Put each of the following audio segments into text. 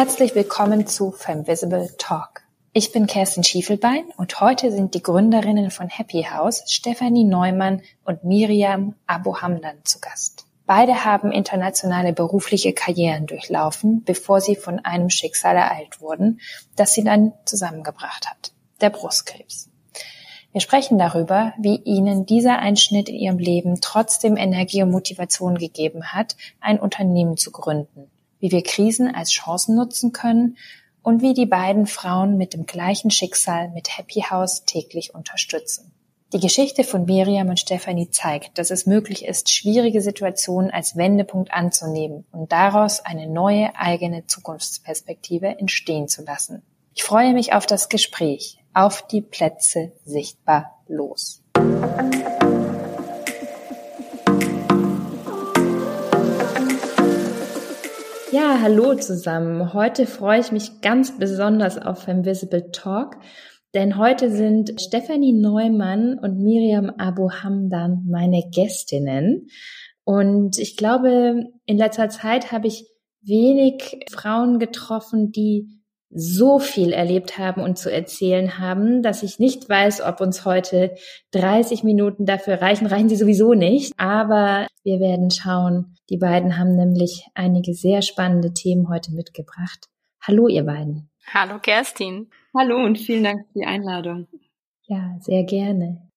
Herzlich willkommen zu Femvisible Talk. Ich bin Kerstin Schiefelbein und heute sind die Gründerinnen von Happy House, Stefanie Neumann und Miriam Abu-Hamdan zu Gast. Beide haben internationale berufliche Karrieren durchlaufen, bevor sie von einem Schicksal ereilt wurden, das sie dann zusammengebracht hat, der Brustkrebs. Wir sprechen darüber, wie ihnen dieser Einschnitt in ihrem Leben trotzdem Energie und Motivation gegeben hat, ein Unternehmen zu gründen, wie wir Krisen als Chancen nutzen können und wie die beiden Frauen mit dem gleichen Schicksal mit Happy House täglich unterstützen. Die Geschichte von Miriam und Stefanie zeigt, dass es möglich ist, schwierige Situationen als Wendepunkt anzunehmen und daraus eine neue eigene Zukunftsperspektive entstehen zu lassen. Ich freue mich auf das Gespräch. Auf die Plätze sichtbar los. Ja, hallo zusammen. Heute freue ich mich ganz besonders auf Invisible Talk denn heute sind Stefanie Neumann und Miriam Abu Hamdan meine Gästinnen. Und ich glaube, in letzter Zeit habe ich wenig Frauen getroffen, die so viel erlebt haben und zu erzählen haben, dass ich nicht weiß, ob uns heute 30 Minuten dafür reichen. Reichen sie sowieso nicht. Aber wir werden schauen. Die beiden haben nämlich einige sehr spannende Themen heute mitgebracht. Hallo, ihr beiden. Hallo, Kerstin. Hallo und vielen Dank für die Einladung. Ja, sehr gerne.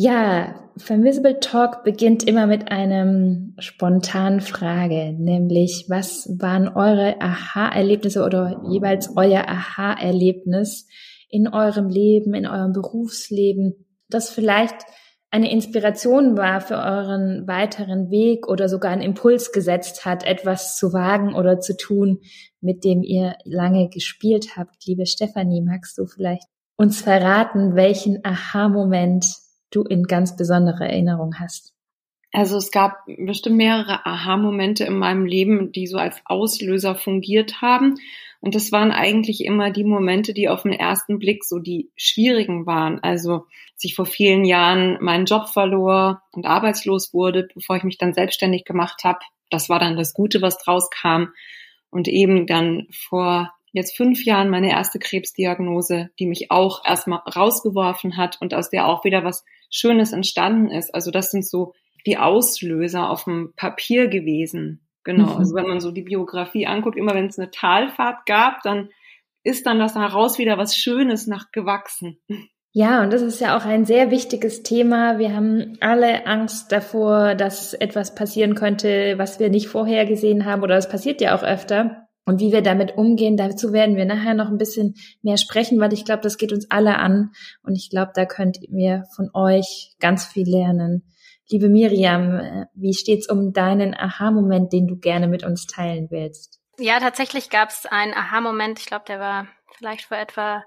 Ja, Femvisible Talk beginnt immer mit einem spontanen Frage, nämlich was waren eure Aha-Erlebnisse oder jeweils euer Aha-Erlebnis in eurem Leben, in eurem Berufsleben, das vielleicht eine Inspiration war für euren weiteren Weg oder sogar einen Impuls gesetzt hat, etwas zu wagen oder zu tun, mit dem ihr lange gespielt habt. Liebe Stefanie, magst du vielleicht uns verraten, welchen Aha-Moment du in ganz besonderer Erinnerung hast? Also es gab bestimmt mehrere Aha-Momente in meinem Leben, die so als Auslöser fungiert haben. Und das waren eigentlich immer die Momente, die auf den ersten Blick so die schwierigen waren. Also als ich vor vielen Jahren meinen Job verlor und arbeitslos wurde, bevor ich mich dann selbstständig gemacht habe. Das war dann das Gute, was draus kam. Und eben dann vor jetzt fünf Jahren meine erste Krebsdiagnose, die mich auch erstmal rausgeworfen hat und aus der auch wieder was Schönes entstanden ist. Also das sind so die Auslöser auf dem Papier gewesen. Genau, mhm. also wenn man so die Biografie anguckt, immer wenn es eine Talfahrt gab, dann ist dann das daraus wieder was Schönes nachgewachsen. Ja, und das ist ja auch ein sehr wichtiges Thema. Wir haben alle Angst davor, dass etwas passieren könnte, was wir nicht vorhergesehen haben, oder es passiert ja auch öfter. Und wie wir damit umgehen, dazu werden wir nachher noch ein bisschen mehr sprechen, weil ich glaube, das geht uns alle an. Und ich glaube, da könnt ihr von euch ganz viel lernen. Liebe Miriam, wie steht's um deinen Aha-Moment, den du gerne mit uns teilen willst? Ja, tatsächlich gab es einen Aha-Moment, ich glaube, der war vielleicht vor etwa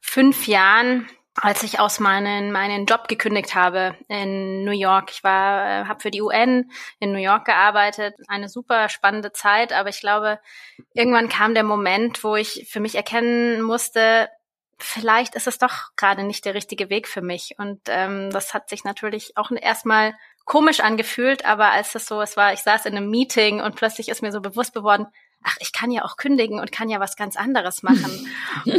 fünf Jahren, als ich aus meinen meinen Job gekündigt habe in New York. Ich war äh, habe für die UN in New York gearbeitet, eine super spannende Zeit, aber ich glaube, irgendwann kam der Moment, wo ich für mich erkennen musste, vielleicht ist es doch gerade nicht der richtige Weg für mich. Und ähm, das hat sich natürlich auch erstmal komisch angefühlt, aber als das so, es war, ich saß in einem Meeting und plötzlich ist mir so bewusst geworden, ach, ich kann ja auch kündigen und kann ja was ganz anderes machen.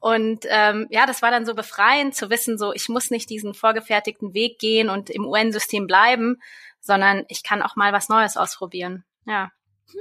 und ähm, ja, das war dann so befreiend zu wissen, so ich muss nicht diesen vorgefertigten Weg gehen und im UN-System bleiben, sondern ich kann auch mal was Neues ausprobieren. Ja.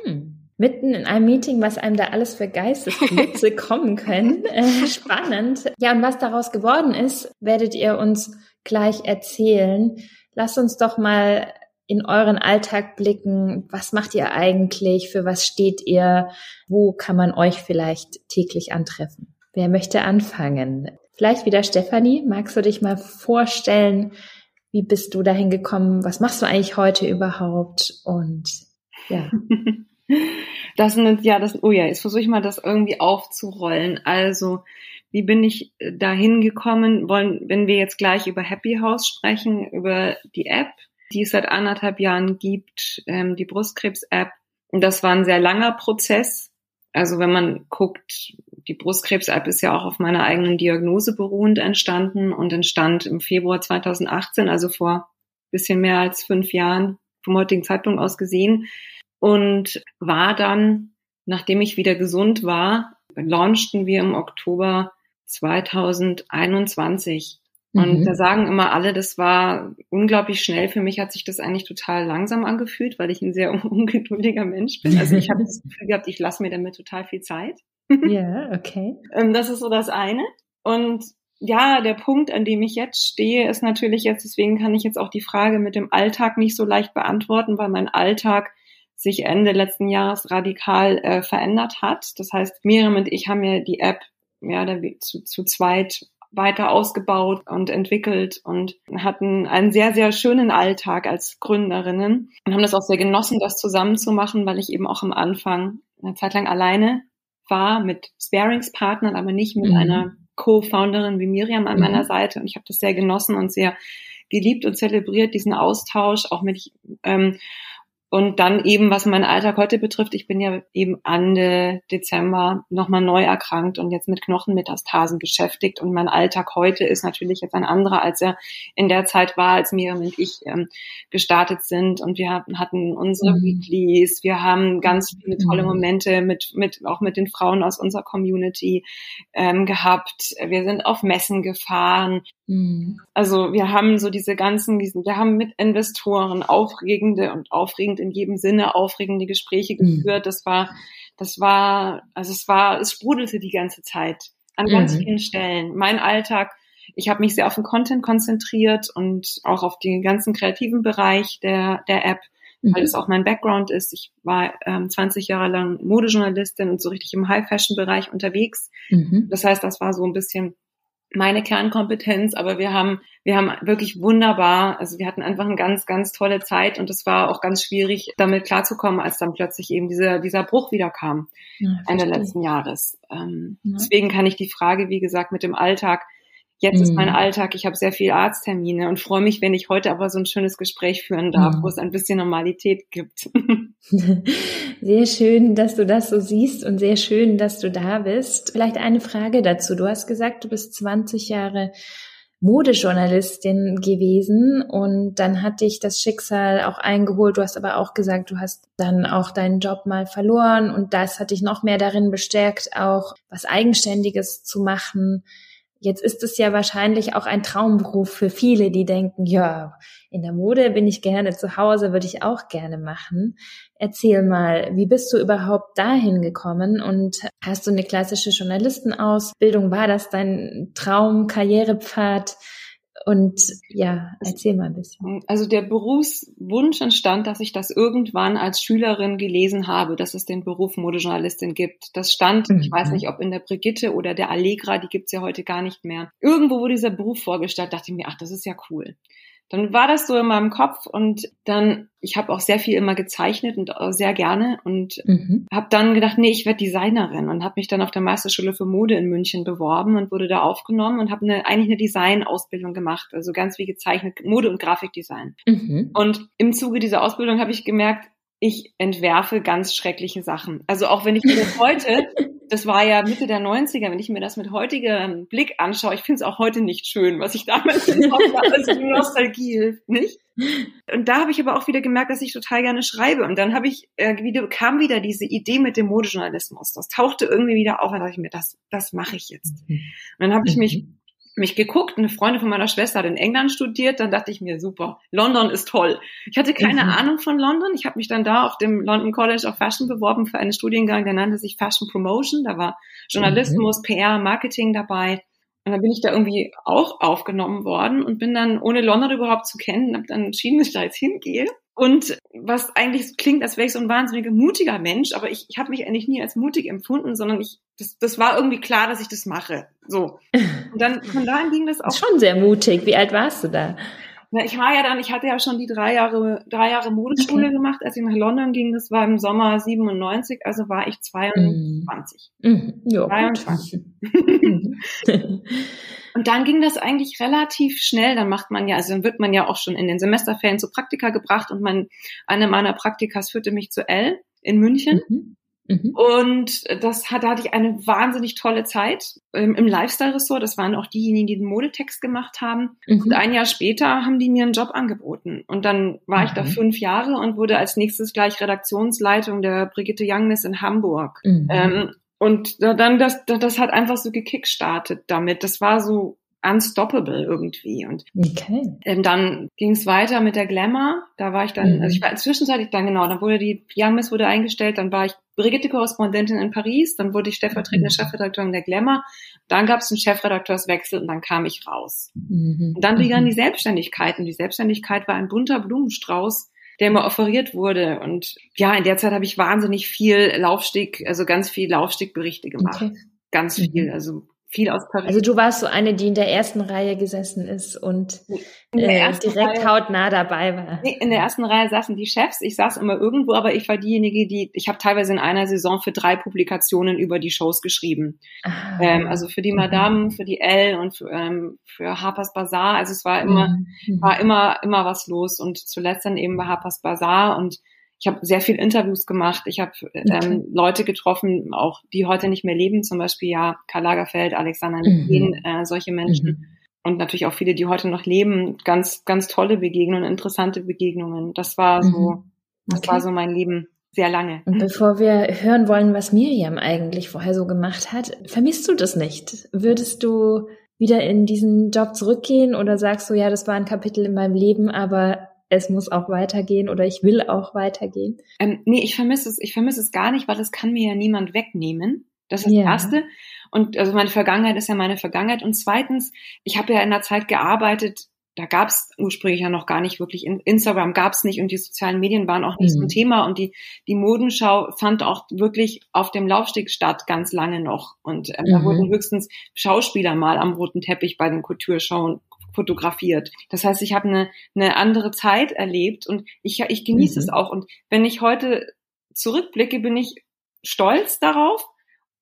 Hm mitten in einem Meeting, was einem da alles für Geistesblitze kommen können. Äh, spannend. Ja, und was daraus geworden ist, werdet ihr uns gleich erzählen. Lasst uns doch mal in euren Alltag blicken. Was macht ihr eigentlich? Für was steht ihr? Wo kann man euch vielleicht täglich antreffen? Wer möchte anfangen? Vielleicht wieder Stefanie. Magst du dich mal vorstellen? Wie bist du dahin gekommen? Was machst du eigentlich heute überhaupt? Und ja. Das sind ja das, oh ja, jetzt versuche ich mal das irgendwie aufzurollen. Also, wie bin ich äh, dahin gekommen? Wollen, wenn wir jetzt gleich über Happy House sprechen, über die App, die es seit anderthalb Jahren gibt, ähm, die Brustkrebs-App. Das war ein sehr langer Prozess. Also wenn man guckt, die Brustkrebs-App ist ja auch auf meiner eigenen Diagnose beruhend entstanden und entstand im Februar 2018, also vor bisschen mehr als fünf Jahren vom heutigen Zeitpunkt aus gesehen und war dann nachdem ich wieder gesund war, launchten wir im Oktober 2021. Und mhm. da sagen immer alle, das war unglaublich schnell. Für mich hat sich das eigentlich total langsam angefühlt, weil ich ein sehr ungeduldiger Mensch bin. Also ich habe das Gefühl gehabt, ich lasse mir damit total viel Zeit. Ja, okay. Ähm, das ist so das eine. Und ja, der Punkt, an dem ich jetzt stehe, ist natürlich jetzt, deswegen kann ich jetzt auch die Frage mit dem Alltag nicht so leicht beantworten, weil mein Alltag sich Ende letzten Jahres radikal äh, verändert hat. Das heißt, Miriam und ich haben ja die App ja, zu, zu zweit weiter ausgebaut und entwickelt und hatten einen sehr, sehr schönen Alltag als Gründerinnen und haben das auch sehr genossen, das zusammen zu machen, weil ich eben auch am Anfang eine Zeit lang alleine war mit Sparingspartnern, aber nicht mit mhm. einer Co-Founderin wie Miriam an mhm. meiner Seite. Und ich habe das sehr genossen und sehr geliebt und zelebriert, diesen Austausch, auch mit ähm, und dann eben, was meinen Alltag heute betrifft, ich bin ja eben Ende Dezember nochmal neu erkrankt und jetzt mit Knochenmetastasen beschäftigt. Und mein Alltag heute ist natürlich jetzt ein anderer, als er in der Zeit war, als Miriam und ich ähm, gestartet sind. Und wir hatten unsere mhm. Weeklies, wir haben ganz viele tolle mhm. Momente mit, mit, auch mit den Frauen aus unserer Community ähm, gehabt. Wir sind auf Messen gefahren. Mhm. Also wir haben so diese ganzen, wir haben mit Investoren aufregende und aufregend in jedem Sinne aufregende Gespräche mhm. geführt. Das war, das war, also es war, es sprudelte die ganze Zeit an ganz mhm. vielen Stellen. Mein Alltag, ich habe mich sehr auf den Content konzentriert und auch auf den ganzen kreativen Bereich der, der App, mhm. weil es auch mein Background ist. Ich war ähm, 20 Jahre lang Modejournalistin und so richtig im High-Fashion-Bereich unterwegs. Mhm. Das heißt, das war so ein bisschen meine Kernkompetenz, aber wir haben, wir haben wirklich wunderbar, also wir hatten einfach eine ganz, ganz tolle Zeit und es war auch ganz schwierig, damit klarzukommen, als dann plötzlich eben dieser, dieser Bruch wieder kam, ja, Ende letzten Jahres. Ähm, ja. Deswegen kann ich die Frage, wie gesagt, mit dem Alltag Jetzt mhm. ist mein mhm. Alltag, ich habe sehr viel Arzttermine und freue mich, wenn ich heute aber so ein schönes Gespräch führen darf, mhm. wo es ein bisschen Normalität gibt. Sehr schön, dass du das so siehst und sehr schön, dass du da bist. Vielleicht eine Frage dazu. Du hast gesagt, du bist 20 Jahre Modejournalistin gewesen und dann hat dich das Schicksal auch eingeholt. Du hast aber auch gesagt, du hast dann auch deinen Job mal verloren und das hat dich noch mehr darin bestärkt, auch was Eigenständiges zu machen. Jetzt ist es ja wahrscheinlich auch ein Traumberuf für viele, die denken, ja, in der Mode bin ich gerne zu Hause, würde ich auch gerne machen. Erzähl mal, wie bist du überhaupt dahin gekommen und hast du eine klassische Journalistenausbildung? War das dein Traum, Karrierepfad? Und ja, erzähl mal ein bisschen. Also der Berufswunsch entstand, dass ich das irgendwann als Schülerin gelesen habe, dass es den Beruf Modejournalistin gibt. Das stand, mhm. ich weiß nicht, ob in der Brigitte oder der Allegra, die gibt's ja heute gar nicht mehr. Irgendwo wurde dieser Beruf vorgestellt, dachte ich mir, ach, das ist ja cool dann war das so in meinem Kopf und dann, ich habe auch sehr viel immer gezeichnet und sehr gerne und mhm. habe dann gedacht, nee, ich werde Designerin und habe mich dann auf der Meisterschule für Mode in München beworben und wurde da aufgenommen und habe eine, eigentlich eine Design-Ausbildung gemacht, also ganz wie gezeichnet, Mode- und Grafikdesign. Mhm. Und im Zuge dieser Ausbildung habe ich gemerkt, ich entwerfe ganz schreckliche Sachen. Also auch wenn ich mir heute das war ja Mitte der 90er, wenn ich mir das mit heutigem Blick anschaue, ich finde es auch heute nicht schön, was ich damals gemacht habe, also die Nostalgie hilft nicht. Und da habe ich aber auch wieder gemerkt, dass ich total gerne schreibe. Und dann habe ich äh, wieder, kam wieder diese Idee mit dem Modejournalismus. Das tauchte irgendwie wieder auf und dachte ich mir, das, das mache ich jetzt. Mhm. Und dann habe ich mich mhm mich geguckt, eine Freundin von meiner Schwester hat in England studiert, dann dachte ich mir, super, London ist toll. Ich hatte keine mhm. Ahnung von London. Ich habe mich dann da auf dem London College of Fashion beworben für einen Studiengang, der nannte sich Fashion Promotion. Da war Journalismus, mhm. PR, Marketing dabei. Und dann bin ich da irgendwie auch aufgenommen worden und bin dann, ohne London überhaupt zu kennen, habe dann entschieden, dass ich da jetzt hingehe. Und was eigentlich klingt, als wäre ich so ein wahnsinniger mutiger Mensch, aber ich, ich habe mich eigentlich nie als mutig empfunden, sondern ich, das, das war irgendwie klar, dass ich das mache. So. Und dann von dahin ging das auch. Schon sehr mutig. Wie alt warst du da? Na, ich war ja dann, ich hatte ja schon die drei Jahre, drei Jahre Modeschule okay. gemacht, als ich nach London ging. Das war im Sommer 97, also war ich 22. Mhm. Ja, 22. Und dann ging das eigentlich relativ schnell. Dann macht man ja, also dann wird man ja auch schon in den Semesterferien zu Praktika gebracht und man, eine meiner Praktikas führte mich zu L in München. Mhm. Mhm. Und das hat, da hatte ich eine wahnsinnig tolle Zeit ähm, im Lifestyle-Ressort. Das waren auch diejenigen, die den Modetext gemacht haben. Mhm. Und ein Jahr später haben die mir einen Job angeboten. Und dann war mhm. ich da mhm. fünf Jahre und wurde als nächstes gleich Redaktionsleitung der Brigitte Youngness in Hamburg. Mhm. Ähm, und dann, das, das hat einfach so gekickstartet damit. Das war so unstoppable irgendwie. Und okay. ähm, dann ging es weiter mit der Glamour. Da war ich dann, mhm. also ich war zwischenzeitlich dann genau, dann wurde die Young Miss wurde eingestellt, dann war ich Brigitte-Korrespondentin in Paris, dann wurde ich stellvertretende mhm. Chefredakteurin der Glamour, dann gab es einen Chefredakteurswechsel und dann kam ich raus. Mhm. Und dann begann mhm. die Selbstständigkeit und die Selbstständigkeit war ein bunter Blumenstrauß, der mir offeriert wurde. Und ja, in der Zeit habe ich wahnsinnig viel Laufsteg, also ganz viel Laufstegberichte gemacht. Okay. Ganz viel, mhm. also viel aus Paris. Also du warst so eine, die in der ersten Reihe gesessen ist und äh, direkt Reihe, hautnah dabei war. Nee, in der ersten Reihe saßen die Chefs. Ich saß immer irgendwo, aber ich war diejenige, die, ich habe teilweise in einer Saison für drei Publikationen über die Shows geschrieben. Ah, ähm, also für die Madame, für die L und für, ähm, für Harper's Bazaar. Also es war immer, mhm. war immer, immer was los und zuletzt dann eben bei Harper's Bazaar und ich habe sehr viel Interviews gemacht. Ich habe ähm, Leute getroffen, auch die heute nicht mehr leben, zum Beispiel ja Karl Lagerfeld, Alexander mhm. äh, solche Menschen. Mhm. Und natürlich auch viele, die heute noch leben. Ganz, ganz tolle Begegnungen, interessante Begegnungen. Das war so, mhm. das war so mein Leben sehr lange. Und bevor wir hören wollen, was Miriam eigentlich vorher so gemacht hat, vermisst du das nicht? Würdest du wieder in diesen Job zurückgehen oder sagst du, ja, das war ein Kapitel in meinem Leben, aber es muss auch weitergehen oder ich will auch weitergehen? Ähm, nee, ich vermisse es, ich vermisse es gar nicht, weil es kann mir ja niemand wegnehmen. Das ist ja. das Erste. Und also meine Vergangenheit ist ja meine Vergangenheit. Und zweitens, ich habe ja in der Zeit gearbeitet, da gab es ursprünglich ja noch gar nicht wirklich, Instagram gab es nicht und die sozialen Medien waren auch nicht mhm. so ein mhm. Thema und die, die Modenschau fand auch wirklich auf dem Laufsteg statt, ganz lange noch. Und ähm, mhm. da wurden höchstens Schauspieler mal am roten Teppich bei den Kulturschauen fotografiert. Das heißt, ich habe eine, eine andere Zeit erlebt und ich, ich genieße mhm. es auch. Und wenn ich heute zurückblicke, bin ich stolz darauf.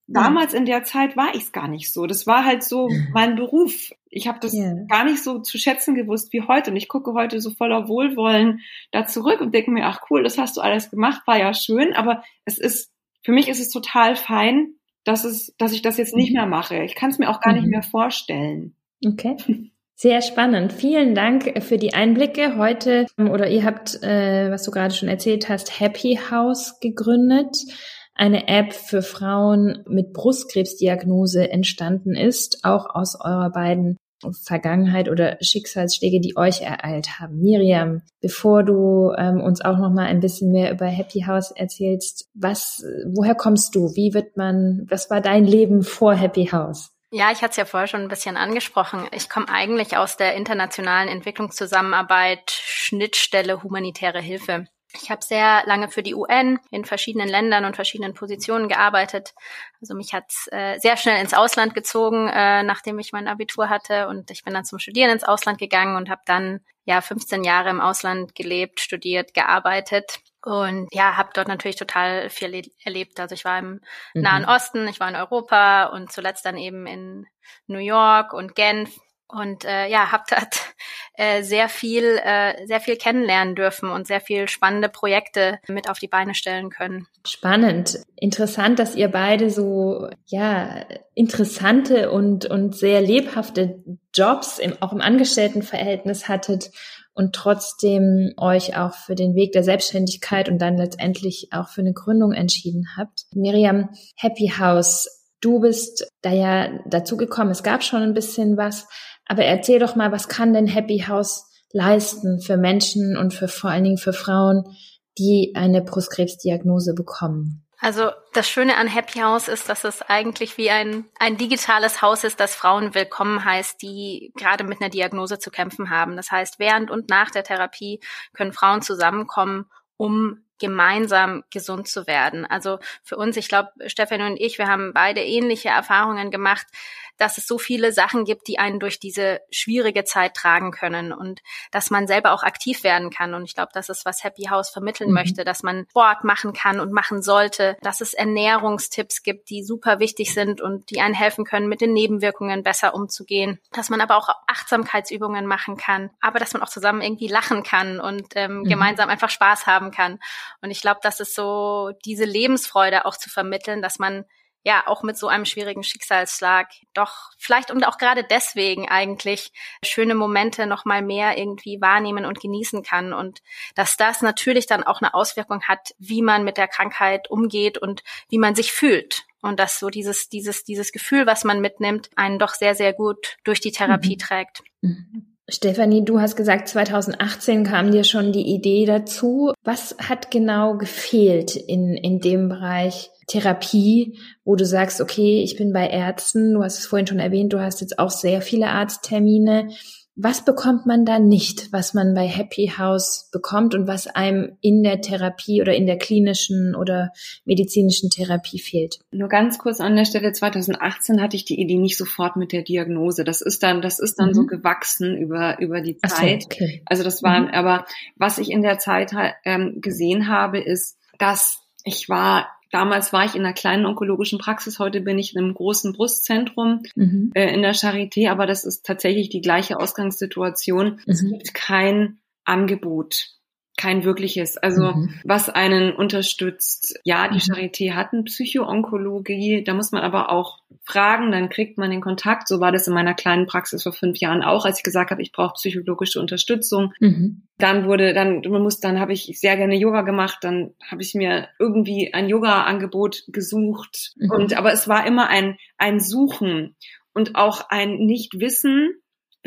Damals in der Zeit war ich es gar nicht so. Das war halt so mein Beruf. Ich habe das yeah. gar nicht so zu schätzen gewusst wie heute. Und ich gucke heute so voller Wohlwollen da zurück und denke mir, ach cool, das hast du alles gemacht, war ja schön. Aber es ist, für mich ist es total fein, dass es, dass ich das jetzt nicht mhm. mehr mache. Ich kann es mir auch gar mhm. nicht mehr vorstellen. Okay. Sehr spannend. Vielen Dank für die Einblicke. Heute oder ihr habt, äh, was du gerade schon erzählt hast, Happy House gegründet. Eine App für Frauen mit Brustkrebsdiagnose entstanden ist, auch aus eurer beiden Vergangenheit oder Schicksalsschläge, die euch ereilt haben. Miriam, bevor du ähm, uns auch noch mal ein bisschen mehr über Happy House erzählst, was, woher kommst du? Wie wird man, was war dein Leben vor Happy House? Ja, ich hatte es ja vorher schon ein bisschen angesprochen. Ich komme eigentlich aus der internationalen Entwicklungszusammenarbeit, Schnittstelle humanitäre Hilfe. Ich habe sehr lange für die UN in verschiedenen Ländern und verschiedenen Positionen gearbeitet. Also mich hat äh, sehr schnell ins Ausland gezogen, äh, nachdem ich mein Abitur hatte und ich bin dann zum Studieren ins Ausland gegangen und habe dann ja 15 Jahre im Ausland gelebt, studiert, gearbeitet und ja, habe dort natürlich total viel erlebt. Also ich war im mhm. Nahen Osten, ich war in Europa und zuletzt dann eben in New York und Genf und äh, ja, habe dort äh, sehr viel, äh, sehr viel kennenlernen dürfen und sehr viel spannende Projekte mit auf die Beine stellen können. Spannend, interessant, dass ihr beide so ja interessante und und sehr lebhafte Jobs im, auch im Angestelltenverhältnis hattet und trotzdem euch auch für den Weg der Selbstständigkeit und dann letztendlich auch für eine Gründung entschieden habt. Miriam, Happy House, du bist da ja dazu gekommen. Es gab schon ein bisschen was, aber erzähl doch mal, was kann denn Happy House leisten für Menschen und für vor allen Dingen für Frauen, die eine Brustkrebsdiagnose bekommen? Also das Schöne an Happy House ist, dass es eigentlich wie ein, ein digitales Haus ist, das Frauen willkommen heißt, die gerade mit einer Diagnose zu kämpfen haben. Das heißt, während und nach der Therapie können Frauen zusammenkommen, um gemeinsam gesund zu werden. Also für uns, ich glaube, Stefan und ich, wir haben beide ähnliche Erfahrungen gemacht. Dass es so viele Sachen gibt, die einen durch diese schwierige Zeit tragen können und dass man selber auch aktiv werden kann. Und ich glaube, das ist, was Happy House vermitteln mhm. möchte, dass man Sport machen kann und machen sollte, dass es Ernährungstipps gibt, die super wichtig sind und die einen helfen können, mit den Nebenwirkungen besser umzugehen, dass man aber auch Achtsamkeitsübungen machen kann, aber dass man auch zusammen irgendwie lachen kann und ähm, mhm. gemeinsam einfach Spaß haben kann. Und ich glaube, das ist so diese Lebensfreude auch zu vermitteln, dass man ja auch mit so einem schwierigen Schicksalsschlag doch vielleicht und auch gerade deswegen eigentlich schöne Momente noch mal mehr irgendwie wahrnehmen und genießen kann und dass das natürlich dann auch eine Auswirkung hat, wie man mit der Krankheit umgeht und wie man sich fühlt und dass so dieses dieses dieses Gefühl, was man mitnimmt, einen doch sehr sehr gut durch die Therapie mhm. trägt. Mhm. Stefanie, du hast gesagt, 2018 kam dir schon die Idee dazu. Was hat genau gefehlt in, in dem Bereich Therapie, wo du sagst, okay, ich bin bei Ärzten, du hast es vorhin schon erwähnt, du hast jetzt auch sehr viele Arzttermine. Was bekommt man da nicht, was man bei Happy House bekommt und was einem in der Therapie oder in der klinischen oder medizinischen Therapie fehlt? Nur ganz kurz an der Stelle, 2018 hatte ich die Idee nicht sofort mit der Diagnose. Das ist dann, das ist dann mhm. so gewachsen über, über die Zeit. So, okay. Also das war, mhm. aber was ich in der Zeit ähm, gesehen habe, ist, dass ich war Damals war ich in einer kleinen onkologischen Praxis, heute bin ich in einem großen Brustzentrum mhm. äh, in der Charité, aber das ist tatsächlich die gleiche Ausgangssituation. Mhm. Es gibt kein Angebot kein wirkliches. Also mhm. was einen unterstützt. Ja, die mhm. Charité hat eine Psychoonkologie, da muss man aber auch fragen, dann kriegt man den Kontakt. So war das in meiner kleinen Praxis vor fünf Jahren auch, als ich gesagt habe, ich brauche psychologische Unterstützung. Mhm. Dann wurde, dann, man muss, dann habe ich sehr gerne Yoga gemacht, dann habe ich mir irgendwie ein Yoga-Angebot gesucht. Mhm. Und aber es war immer ein, ein Suchen und auch ein Nicht-Wissen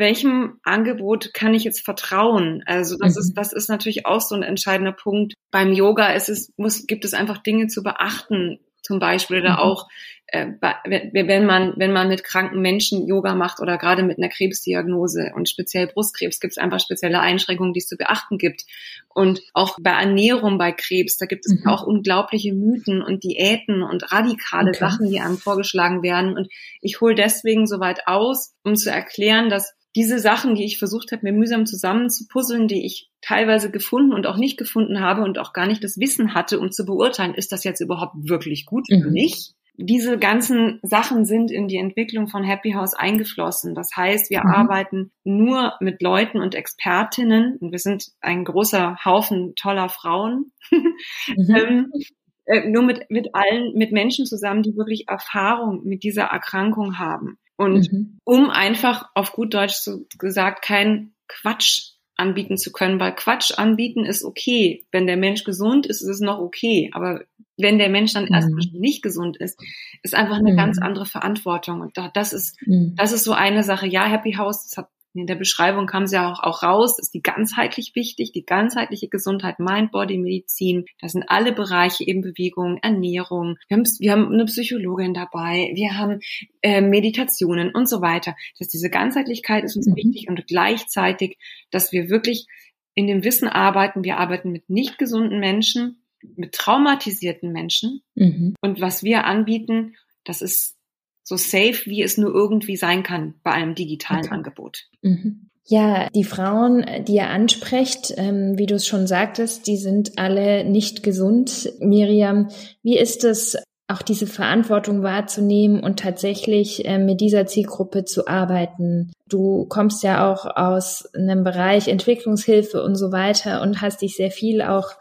welchem Angebot kann ich jetzt vertrauen? Also das mhm. ist, das ist natürlich auch so ein entscheidender Punkt. Beim Yoga ist es, muss, gibt es einfach Dinge zu beachten, zum Beispiel oder mhm. auch äh, wenn man wenn man mit kranken Menschen Yoga macht oder gerade mit einer Krebsdiagnose und speziell Brustkrebs gibt es einfach spezielle Einschränkungen, die es zu beachten gibt und auch bei Ernährung bei Krebs da gibt es mhm. auch unglaubliche Mythen und Diäten und radikale okay. Sachen, die einem vorgeschlagen werden und ich hole deswegen so weit aus, um zu erklären, dass diese Sachen, die ich versucht habe, mir mühsam zusammenzupuzzeln, die ich teilweise gefunden und auch nicht gefunden habe und auch gar nicht das Wissen hatte, um zu beurteilen, ist das jetzt überhaupt wirklich gut mhm. für mich? Diese ganzen Sachen sind in die Entwicklung von Happy House eingeflossen. Das heißt, wir mhm. arbeiten nur mit Leuten und Expertinnen und wir sind ein großer Haufen toller Frauen. Mhm. ähm, äh, nur mit, mit allen, mit Menschen zusammen, die wirklich Erfahrung mit dieser Erkrankung haben. Und mhm. um einfach auf gut Deutsch so gesagt kein Quatsch anbieten zu können, weil Quatsch anbieten ist okay. Wenn der Mensch gesund ist, ist es noch okay. Aber wenn der Mensch dann mhm. erstmal nicht gesund ist, ist einfach eine mhm. ganz andere Verantwortung. Und das ist, mhm. das ist so eine Sache. Ja, Happy House, das hat in der Beschreibung kam es ja auch, auch raus, ist die ganzheitlich wichtig, die ganzheitliche Gesundheit, Mind, Body, Medizin. Das sind alle Bereiche, eben Bewegung, Ernährung. Wir haben, wir haben eine Psychologin dabei, wir haben äh, Meditationen und so weiter. Dass diese Ganzheitlichkeit ist uns mhm. wichtig und gleichzeitig, dass wir wirklich in dem Wissen arbeiten, wir arbeiten mit nicht gesunden Menschen, mit traumatisierten Menschen. Mhm. Und was wir anbieten, das ist so safe, wie es nur irgendwie sein kann bei einem digitalen okay. Angebot. Mhm. Ja, die Frauen, die ihr ansprecht, ähm, wie du es schon sagtest, die sind alle nicht gesund. Miriam, wie ist es, auch diese Verantwortung wahrzunehmen und tatsächlich äh, mit dieser Zielgruppe zu arbeiten? Du kommst ja auch aus einem Bereich Entwicklungshilfe und so weiter und hast dich sehr viel auch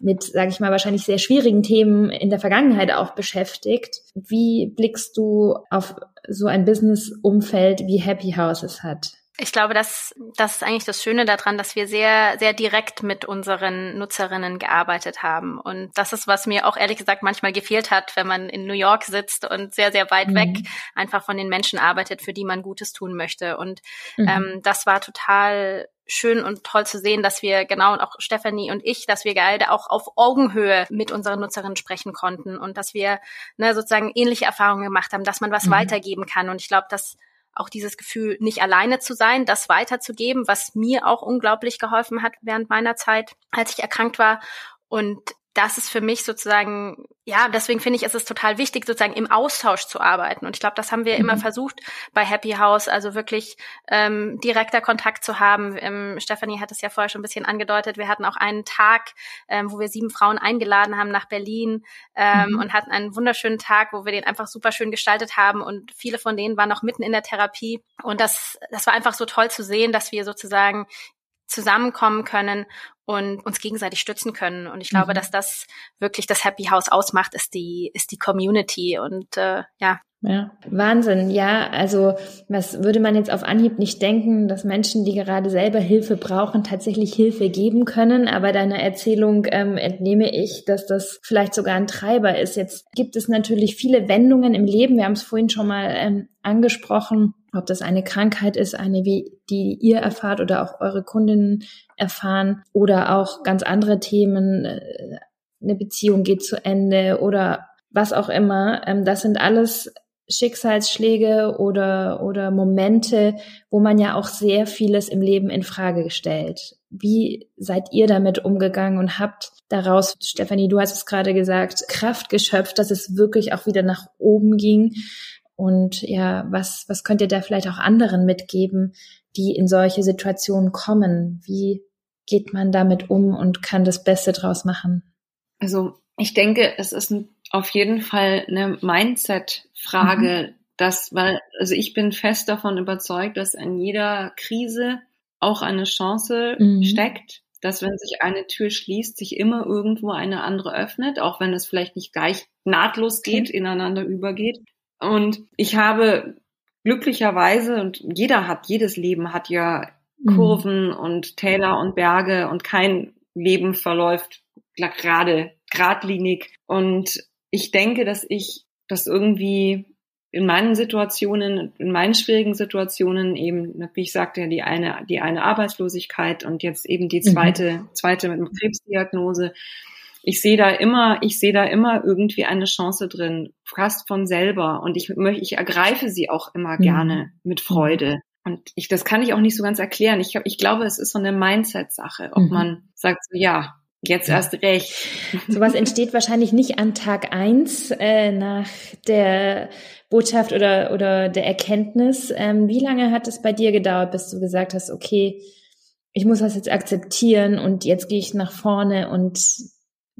mit, sage ich mal, wahrscheinlich sehr schwierigen Themen in der Vergangenheit auch beschäftigt. Wie blickst du auf so ein Business-Umfeld wie Happy Houses hat? Ich glaube, das, das ist eigentlich das Schöne daran, dass wir sehr, sehr direkt mit unseren Nutzerinnen gearbeitet haben. Und das ist, was mir auch ehrlich gesagt manchmal gefehlt hat, wenn man in New York sitzt und sehr, sehr weit mhm. weg einfach von den Menschen arbeitet, für die man Gutes tun möchte. Und mhm. ähm, das war total schön und toll zu sehen, dass wir genau und auch Stephanie und ich, dass wir beide auch auf Augenhöhe mit unseren Nutzerinnen sprechen konnten und dass wir ne, sozusagen ähnliche Erfahrungen gemacht haben, dass man was mhm. weitergeben kann. Und ich glaube, dass auch dieses Gefühl, nicht alleine zu sein, das weiterzugeben, was mir auch unglaublich geholfen hat während meiner Zeit, als ich erkrankt war. Und das ist für mich sozusagen, ja, deswegen finde ich, ist es total wichtig, sozusagen im Austausch zu arbeiten. Und ich glaube, das haben wir mhm. immer versucht bei Happy House, also wirklich ähm, direkter Kontakt zu haben. Ähm, Stefanie hat es ja vorher schon ein bisschen angedeutet. Wir hatten auch einen Tag, ähm, wo wir sieben Frauen eingeladen haben nach Berlin ähm, mhm. und hatten einen wunderschönen Tag, wo wir den einfach super schön gestaltet haben. Und viele von denen waren noch mitten in der Therapie. Und das, das war einfach so toll zu sehen, dass wir sozusagen zusammenkommen können und uns gegenseitig stützen können. Und ich glaube, mhm. dass das wirklich das Happy House ausmacht, ist die, ist die Community. Und äh, ja. Ja, Wahnsinn. Ja, also was würde man jetzt auf Anhieb nicht denken, dass Menschen, die gerade selber Hilfe brauchen, tatsächlich Hilfe geben können. Aber deiner Erzählung ähm, entnehme ich, dass das vielleicht sogar ein Treiber ist. Jetzt gibt es natürlich viele Wendungen im Leben. Wir haben es vorhin schon mal ähm, angesprochen ob das eine Krankheit ist, eine wie die ihr erfahrt oder auch eure Kundinnen erfahren oder auch ganz andere Themen, äh, eine Beziehung geht zu Ende oder was auch immer. Ähm, das sind alles Schicksalsschläge oder, oder Momente, wo man ja auch sehr vieles im Leben in Frage stellt. Wie seid ihr damit umgegangen und habt daraus, Stefanie, du hast es gerade gesagt, Kraft geschöpft, dass es wirklich auch wieder nach oben ging? Und ja, was, was könnt ihr da vielleicht auch anderen mitgeben, die in solche Situationen kommen? Wie geht man damit um und kann das Beste draus machen? Also ich denke, es ist auf jeden Fall eine Mindset-Frage, mhm. dass, weil, also ich bin fest davon überzeugt, dass in jeder Krise auch eine Chance mhm. steckt, dass wenn sich eine Tür schließt, sich immer irgendwo eine andere öffnet, auch wenn es vielleicht nicht gleich nahtlos geht, okay. ineinander übergeht. Und ich habe glücklicherweise, und jeder hat, jedes Leben hat ja mhm. Kurven mhm. und Täler und Berge und kein Leben verläuft gerade geradlinig. Und ich denke, dass ich das irgendwie in meinen Situationen, in meinen schwierigen Situationen eben, wie ich sagte, die eine, die eine Arbeitslosigkeit und jetzt eben die zweite, mhm. zweite mit einer Krebsdiagnose, ich sehe da immer, ich sehe da immer irgendwie eine Chance drin, fast von selber. Und ich möchte, ich ergreife sie auch immer mhm. gerne mit Freude. Und ich, das kann ich auch nicht so ganz erklären. Ich, ich glaube, es ist so eine Mindset-Sache, ob mhm. man sagt, so, ja, jetzt ja. erst recht. Sowas entsteht wahrscheinlich nicht an Tag eins äh, nach der Botschaft oder, oder der Erkenntnis. Ähm, wie lange hat es bei dir gedauert, bis du gesagt hast, okay, ich muss das jetzt akzeptieren und jetzt gehe ich nach vorne und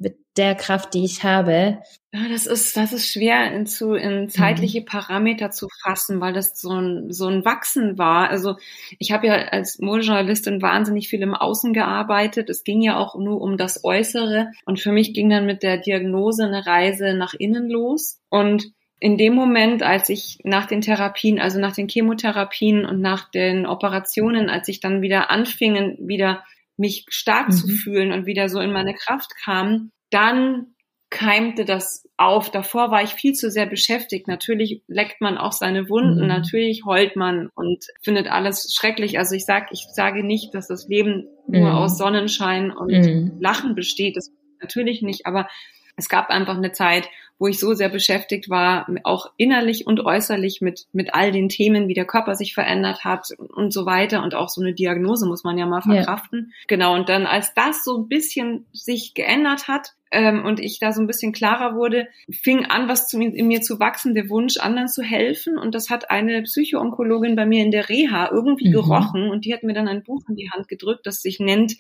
mit der Kraft, die ich habe. Ja, das ist, das ist schwer in, zu, in zeitliche mhm. Parameter zu fassen, weil das so ein, so ein Wachsen war. Also ich habe ja als Modejournalistin wahnsinnig viel im Außen gearbeitet. Es ging ja auch nur um das Äußere. Und für mich ging dann mit der Diagnose eine Reise nach innen los. Und in dem Moment, als ich nach den Therapien, also nach den Chemotherapien und nach den Operationen, als ich dann wieder anfingen, wieder mich stark mhm. zu fühlen und wieder so in meine Kraft kam, dann keimte das auf. Davor war ich viel zu sehr beschäftigt. Natürlich leckt man auch seine Wunden, mhm. natürlich heult man und findet alles schrecklich. Also ich sag, ich sage nicht, dass das Leben mhm. nur aus Sonnenschein und mhm. Lachen besteht. Das natürlich nicht, aber es gab einfach eine Zeit, wo ich so sehr beschäftigt war, auch innerlich und äußerlich mit, mit all den Themen, wie der Körper sich verändert hat und so weiter. Und auch so eine Diagnose muss man ja mal verkraften. Ja. Genau. Und dann, als das so ein bisschen sich geändert hat, ähm, und ich da so ein bisschen klarer wurde, fing an, was zu, in mir zu wachsen, der Wunsch, anderen zu helfen. Und das hat eine Psychoonkologin bei mir in der Reha irgendwie mhm. gerochen und die hat mir dann ein Buch in die Hand gedrückt, das sich nennt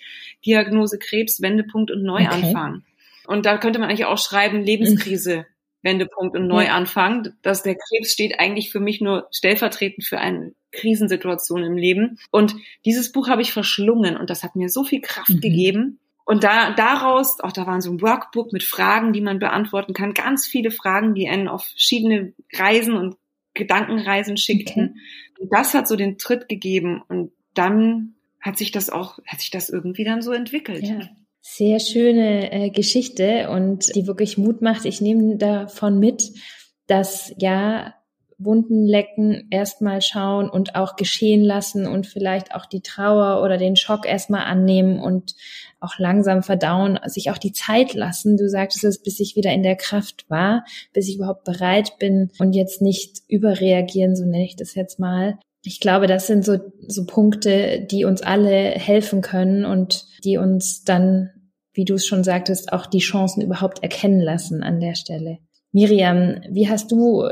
Diagnose Krebs, Wendepunkt und Neuanfang. Okay. Und da könnte man eigentlich auch schreiben, Lebenskrise, Wendepunkt und Neuanfang. Dass der Krebs steht eigentlich für mich nur stellvertretend für eine Krisensituation im Leben. Und dieses Buch habe ich verschlungen und das hat mir so viel Kraft mhm. gegeben. Und da, daraus, auch da waren so ein Workbook mit Fragen, die man beantworten kann, ganz viele Fragen, die einen auf verschiedene Reisen und Gedankenreisen schickten. Okay. Und das hat so den Tritt gegeben und dann hat sich das auch, hat sich das irgendwie dann so entwickelt. Ja. Sehr schöne äh, Geschichte und die wirklich Mut macht. Ich nehme davon mit, dass ja Wunden lecken, erstmal schauen und auch geschehen lassen und vielleicht auch die Trauer oder den Schock erstmal annehmen und auch langsam verdauen, sich auch die Zeit lassen. Du sagtest es, bis ich wieder in der Kraft war, bis ich überhaupt bereit bin und jetzt nicht überreagieren, so nenne ich das jetzt mal. Ich glaube, das sind so, so Punkte, die uns alle helfen können und die uns dann wie du es schon sagtest, auch die Chancen überhaupt erkennen lassen an der Stelle. Miriam, wie hast du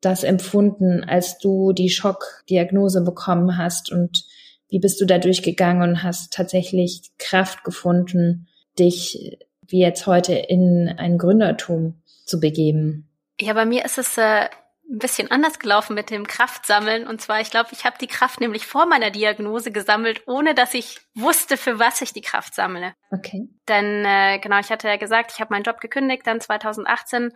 das empfunden, als du die Schockdiagnose bekommen hast und wie bist du da durchgegangen und hast tatsächlich Kraft gefunden, dich wie jetzt heute in ein Gründertum zu begeben? Ja, bei mir ist es äh, ein bisschen anders gelaufen mit dem Kraftsammeln. Und zwar, ich glaube, ich habe die Kraft nämlich vor meiner Diagnose gesammelt, ohne dass ich wusste, für was ich die Kraft sammle. Okay. Denn äh, genau, ich hatte ja gesagt, ich habe meinen Job gekündigt dann 2018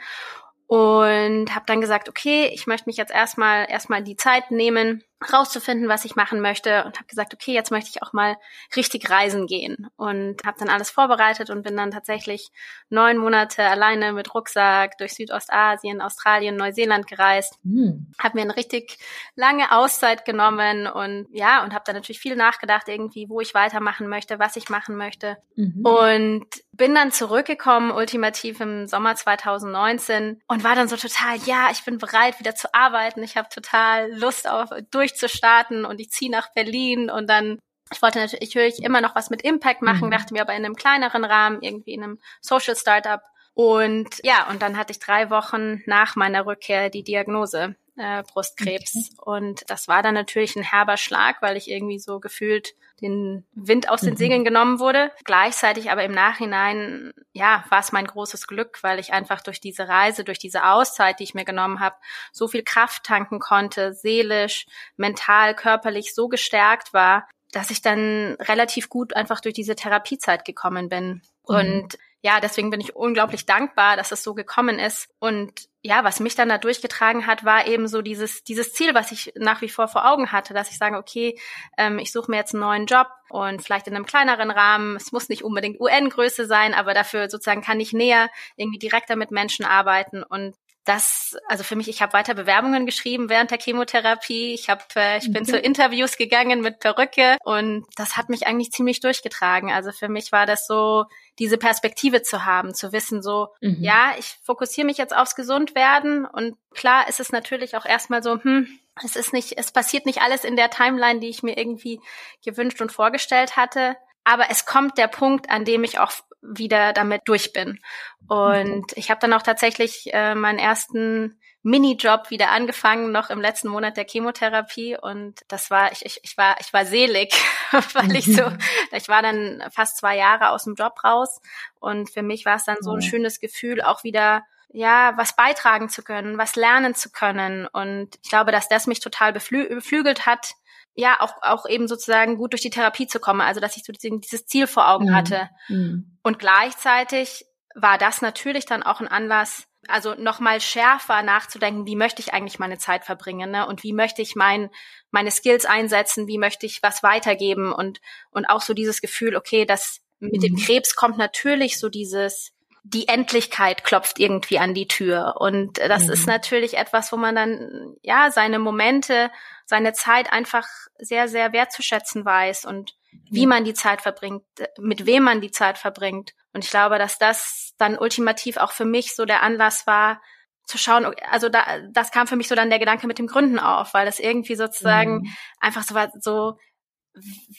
und habe dann gesagt, okay, ich möchte mich jetzt erstmal erstmal die Zeit nehmen, rauszufinden, was ich machen möchte und habe gesagt, okay, jetzt möchte ich auch mal richtig reisen gehen und habe dann alles vorbereitet und bin dann tatsächlich neun Monate alleine mit Rucksack durch Südostasien, Australien, Neuseeland gereist, mhm. habe mir eine richtig lange Auszeit genommen und ja und habe dann natürlich viel nachgedacht irgendwie, wo ich weitermachen möchte, was ich machen möchte mhm. und bin dann zurückgekommen ultimativ im Sommer 2019 und war dann so total, ja, ich bin bereit wieder zu arbeiten, ich habe total Lust auf durch durchzustarten und ich ziehe nach Berlin und dann ich wollte natürlich immer noch was mit Impact machen, mhm. dachte mir aber in einem kleineren Rahmen, irgendwie in einem Social Startup. Und ja, und dann hatte ich drei Wochen nach meiner Rückkehr die Diagnose äh, Brustkrebs. Okay. Und das war dann natürlich ein herber Schlag, weil ich irgendwie so gefühlt den Wind aus den mhm. Segeln genommen wurde. Gleichzeitig aber im Nachhinein, ja, war es mein großes Glück, weil ich einfach durch diese Reise, durch diese Auszeit, die ich mir genommen habe, so viel Kraft tanken konnte, seelisch, mental, körperlich so gestärkt war, dass ich dann relativ gut einfach durch diese Therapiezeit gekommen bin. Mhm. Und ja, deswegen bin ich unglaublich dankbar, dass es so gekommen ist. Und ja, was mich dann da durchgetragen hat, war eben so dieses, dieses Ziel, was ich nach wie vor vor Augen hatte, dass ich sage, okay, ähm, ich suche mir jetzt einen neuen Job und vielleicht in einem kleineren Rahmen. Es muss nicht unbedingt UN-Größe sein, aber dafür sozusagen kann ich näher irgendwie direkter mit Menschen arbeiten und das, also für mich, ich habe weiter Bewerbungen geschrieben während der Chemotherapie. Ich habe, äh, ich bin okay. zu Interviews gegangen mit Perücke und das hat mich eigentlich ziemlich durchgetragen. Also für mich war das so, diese Perspektive zu haben, zu wissen, so, mhm. ja, ich fokussiere mich jetzt aufs Gesundwerden und klar ist es natürlich auch erstmal so, hm, es ist nicht, es passiert nicht alles in der Timeline, die ich mir irgendwie gewünscht und vorgestellt hatte. Aber es kommt der Punkt, an dem ich auch wieder damit durch bin. Und ich habe dann auch tatsächlich äh, meinen ersten Minijob wieder angefangen, noch im letzten Monat der Chemotherapie. Und das war, ich, ich, ich war, ich war selig, weil ich so, ich war dann fast zwei Jahre aus dem Job raus. Und für mich war es dann so ein schönes Gefühl, auch wieder ja, was beitragen zu können, was lernen zu können. Und ich glaube, dass das mich total beflü beflügelt hat, ja, auch, auch eben sozusagen gut durch die Therapie zu kommen. Also, dass ich so dieses Ziel vor Augen mhm. hatte. Mhm. Und gleichzeitig war das natürlich dann auch ein Anlass, also nochmal schärfer nachzudenken, wie möchte ich eigentlich meine Zeit verbringen, ne? Und wie möchte ich mein, meine Skills einsetzen, wie möchte ich was weitergeben und, und auch so dieses Gefühl, okay, das mit dem mhm. Krebs kommt natürlich so dieses, die Endlichkeit klopft irgendwie an die Tür. Und das mhm. ist natürlich etwas, wo man dann, ja, seine Momente, seine Zeit einfach sehr, sehr wertzuschätzen weiß und wie man die Zeit verbringt, mit wem man die Zeit verbringt. Und ich glaube, dass das dann ultimativ auch für mich so der Anlass war, zu schauen, also da, das kam für mich so dann der Gedanke mit dem Gründen auf, weil das irgendwie sozusagen mhm. einfach so war, so,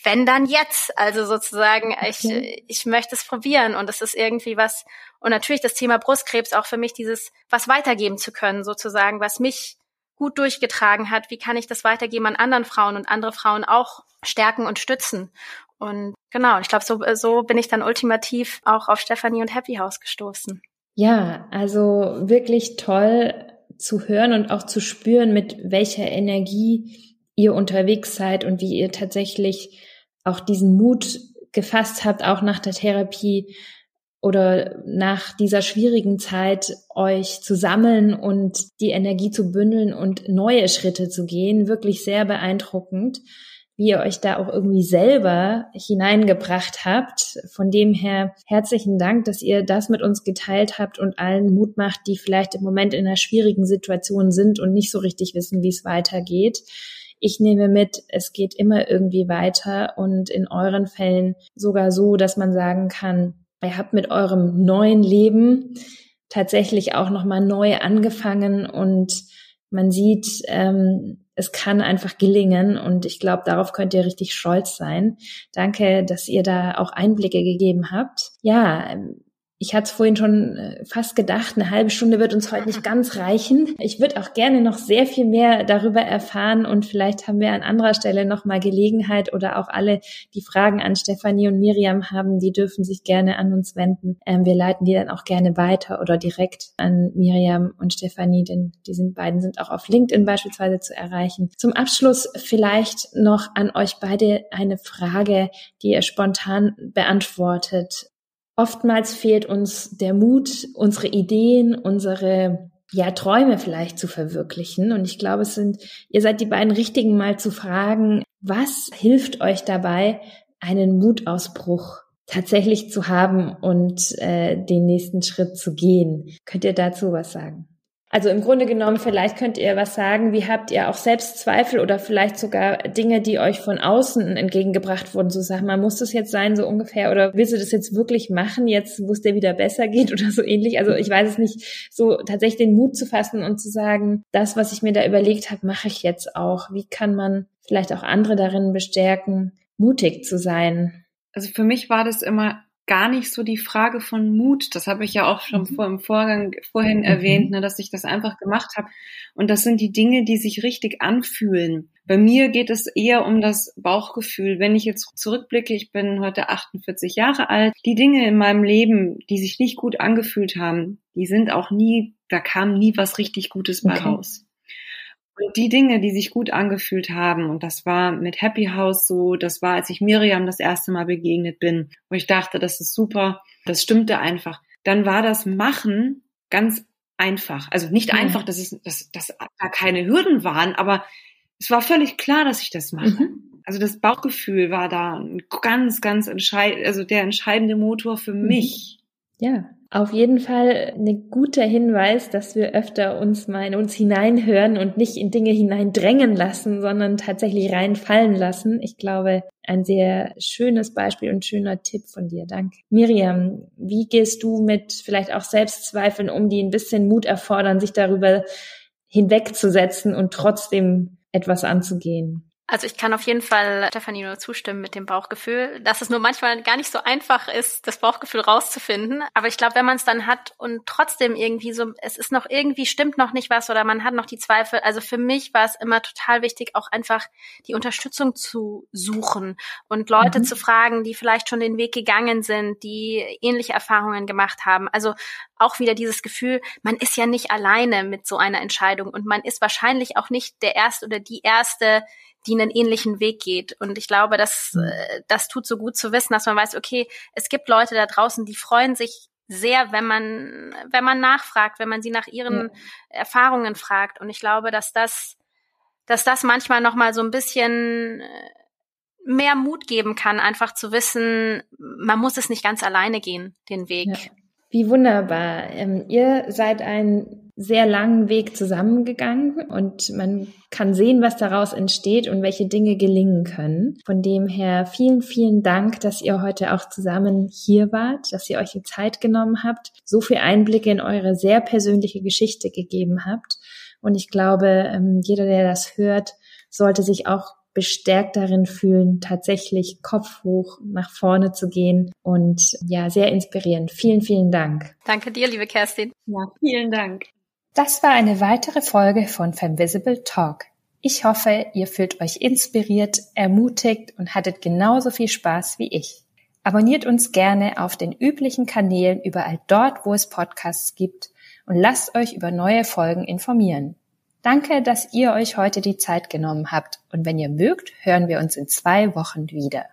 wenn dann jetzt, also sozusagen, ich, ich möchte es probieren und es ist irgendwie was, und natürlich das Thema Brustkrebs auch für mich dieses, was weitergeben zu können, sozusagen, was mich gut durchgetragen hat, wie kann ich das weitergeben an anderen Frauen und andere Frauen auch stärken und stützen. Und genau, ich glaube, so, so bin ich dann ultimativ auch auf Stephanie und Happy House gestoßen. Ja, also wirklich toll zu hören und auch zu spüren, mit welcher Energie ihr unterwegs seid und wie ihr tatsächlich auch diesen Mut gefasst habt, auch nach der Therapie oder nach dieser schwierigen Zeit euch zu sammeln und die Energie zu bündeln und neue Schritte zu gehen. Wirklich sehr beeindruckend, wie ihr euch da auch irgendwie selber hineingebracht habt. Von dem her herzlichen Dank, dass ihr das mit uns geteilt habt und allen Mut macht, die vielleicht im Moment in einer schwierigen Situation sind und nicht so richtig wissen, wie es weitergeht. Ich nehme mit, es geht immer irgendwie weiter und in euren Fällen sogar so, dass man sagen kann, Ihr habt mit eurem neuen Leben tatsächlich auch nochmal neu angefangen und man sieht, ähm, es kann einfach gelingen und ich glaube, darauf könnt ihr richtig stolz sein. Danke, dass ihr da auch Einblicke gegeben habt. Ja, ich hatte es vorhin schon äh, fast gedacht, eine halbe Stunde wird uns heute nicht ganz reichen. Ich würde auch gerne noch sehr viel mehr darüber erfahren und vielleicht haben wir an anderer Stelle noch mal Gelegenheit oder auch alle, die Fragen an Stefanie und Miriam haben, die dürfen sich gerne an uns wenden. Ähm, wir leiten die dann auch gerne weiter oder direkt an Miriam und Stefanie, denn die sind beiden sind auch auf LinkedIn beispielsweise zu erreichen. Zum Abschluss vielleicht noch an euch beide eine Frage, die ihr spontan beantwortet. Oftmals fehlt uns der Mut, unsere Ideen, unsere ja, Träume vielleicht zu verwirklichen. Und ich glaube, es sind, ihr seid die beiden Richtigen, mal zu fragen, was hilft euch dabei, einen Mutausbruch tatsächlich zu haben und äh, den nächsten Schritt zu gehen? Könnt ihr dazu was sagen? Also im Grunde genommen, vielleicht könnt ihr was sagen, wie habt ihr auch selbst Zweifel oder vielleicht sogar Dinge, die euch von außen entgegengebracht wurden, so sagen, man muss das jetzt sein, so ungefähr, oder willst du das jetzt wirklich machen, jetzt wo es dir wieder besser geht oder so ähnlich. Also ich weiß es nicht, so tatsächlich den Mut zu fassen und zu sagen, das, was ich mir da überlegt habe, mache ich jetzt auch. Wie kann man vielleicht auch andere darin bestärken, mutig zu sein? Also für mich war das immer gar nicht so die Frage von Mut. Das habe ich ja auch schon mhm. vor im Vorgang vorhin mhm. erwähnt, ne, dass ich das einfach gemacht habe. Und das sind die Dinge, die sich richtig anfühlen. Bei mir geht es eher um das Bauchgefühl. Wenn ich jetzt zurückblicke, ich bin heute 48 Jahre alt, die Dinge in meinem Leben, die sich nicht gut angefühlt haben, die sind auch nie, da kam nie was richtig Gutes bei okay. raus. Und die Dinge, die sich gut angefühlt haben, und das war mit Happy House so, das war, als ich Miriam das erste Mal begegnet bin, wo ich dachte, das ist super, das stimmte einfach. Dann war das Machen ganz einfach. Also nicht mhm. einfach, dass, es, dass, dass da keine Hürden waren, aber es war völlig klar, dass ich das mache. Mhm. Also das Bauchgefühl war da ein ganz, ganz entscheidend, also der entscheidende Motor für mhm. mich. Ja, auf jeden Fall ein guter Hinweis, dass wir öfter uns mal in uns hineinhören und nicht in Dinge hineindrängen lassen, sondern tatsächlich reinfallen lassen. Ich glaube, ein sehr schönes Beispiel und schöner Tipp von dir. Danke. Miriam, wie gehst du mit vielleicht auch Selbstzweifeln um, die ein bisschen Mut erfordern, sich darüber hinwegzusetzen und trotzdem etwas anzugehen? Also ich kann auf jeden Fall Stefanie nur zustimmen mit dem Bauchgefühl, dass es nur manchmal gar nicht so einfach ist, das Bauchgefühl rauszufinden. Aber ich glaube, wenn man es dann hat und trotzdem irgendwie so, es ist noch irgendwie stimmt noch nicht was oder man hat noch die Zweifel. Also für mich war es immer total wichtig, auch einfach die Unterstützung zu suchen und Leute mhm. zu fragen, die vielleicht schon den Weg gegangen sind, die ähnliche Erfahrungen gemacht haben. Also auch wieder dieses Gefühl, man ist ja nicht alleine mit so einer Entscheidung und man ist wahrscheinlich auch nicht der Erste oder die Erste, die einen ähnlichen Weg geht. Und ich glaube, dass mhm. äh, das tut so gut zu wissen, dass man weiß, okay, es gibt Leute da draußen, die freuen sich sehr, wenn man, wenn man nachfragt, wenn man sie nach ihren ja. Erfahrungen fragt. Und ich glaube, dass das, dass das manchmal noch mal so ein bisschen äh, mehr Mut geben kann, einfach zu wissen, man muss es nicht ganz alleine gehen, den Weg. Ja. Wie wunderbar. Ähm, ihr seid einen sehr langen Weg zusammengegangen und man kann sehen, was daraus entsteht und welche Dinge gelingen können. Von dem her vielen, vielen Dank, dass ihr heute auch zusammen hier wart, dass ihr euch die Zeit genommen habt, so viel Einblicke in eure sehr persönliche Geschichte gegeben habt. Und ich glaube, ähm, jeder, der das hört, sollte sich auch bestärkt darin fühlen, tatsächlich Kopf hoch nach vorne zu gehen und ja, sehr inspirierend. Vielen, vielen Dank. Danke dir, liebe Kerstin. Ja, vielen Dank. Das war eine weitere Folge von Femvisible Talk. Ich hoffe, ihr fühlt euch inspiriert, ermutigt und hattet genauso viel Spaß wie ich. Abonniert uns gerne auf den üblichen Kanälen überall dort, wo es Podcasts gibt und lasst euch über neue Folgen informieren. Danke, dass ihr euch heute die Zeit genommen habt und wenn ihr mögt, hören wir uns in zwei Wochen wieder.